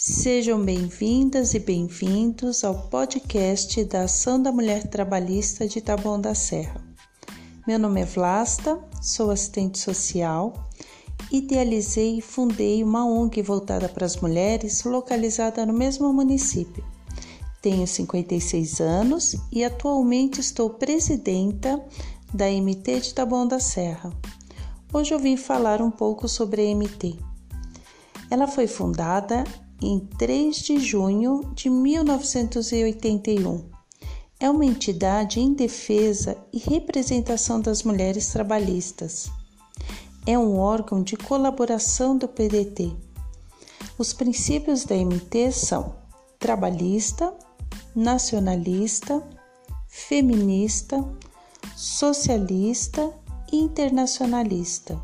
Sejam bem-vindas e bem-vindos ao podcast da Ação da Mulher Trabalhista de Taboão da Serra. Meu nome é Vlasta, sou assistente social, idealizei e fundei uma ONG voltada para as mulheres localizada no mesmo município. Tenho 56 anos e atualmente estou presidenta da MT de Taboão da Serra. Hoje eu vim falar um pouco sobre a MT. Ela foi fundada em 3 de junho de 1981. É uma entidade em defesa e representação das mulheres trabalhistas. É um órgão de colaboração do PDT. Os princípios da MT são trabalhista, nacionalista, feminista, socialista e internacionalista.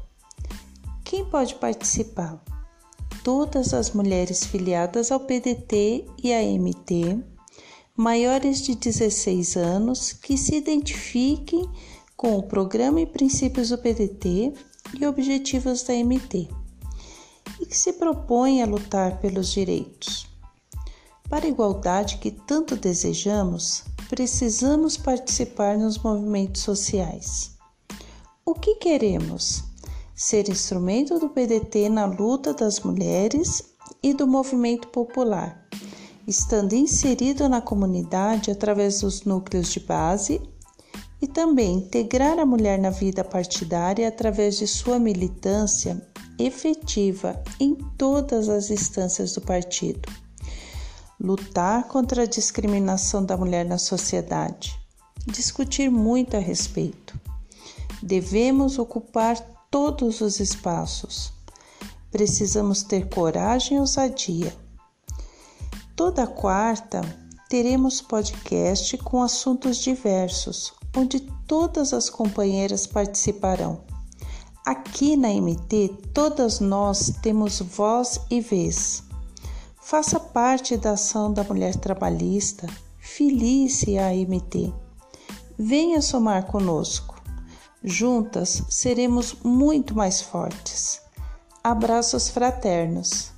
Quem pode participar? Todas as mulheres filiadas ao PDT e à MT, maiores de 16 anos, que se identifiquem com o programa e princípios do PDT e objetivos da MT e que se propõem a lutar pelos direitos. Para a igualdade que tanto desejamos, precisamos participar nos movimentos sociais. O que queremos? Ser instrumento do PDT na luta das mulheres e do movimento popular, estando inserido na comunidade através dos núcleos de base e também integrar a mulher na vida partidária através de sua militância efetiva em todas as instâncias do partido. Lutar contra a discriminação da mulher na sociedade. Discutir muito a respeito. Devemos ocupar todos os espaços. Precisamos ter coragem e ousadia. Toda quarta teremos podcast com assuntos diversos, onde todas as companheiras participarão. Aqui na MT, todas nós temos voz e vez. Faça parte da ação da mulher trabalhista, felice a MT. Venha somar conosco. Juntas seremos muito mais fortes. Abraços fraternos.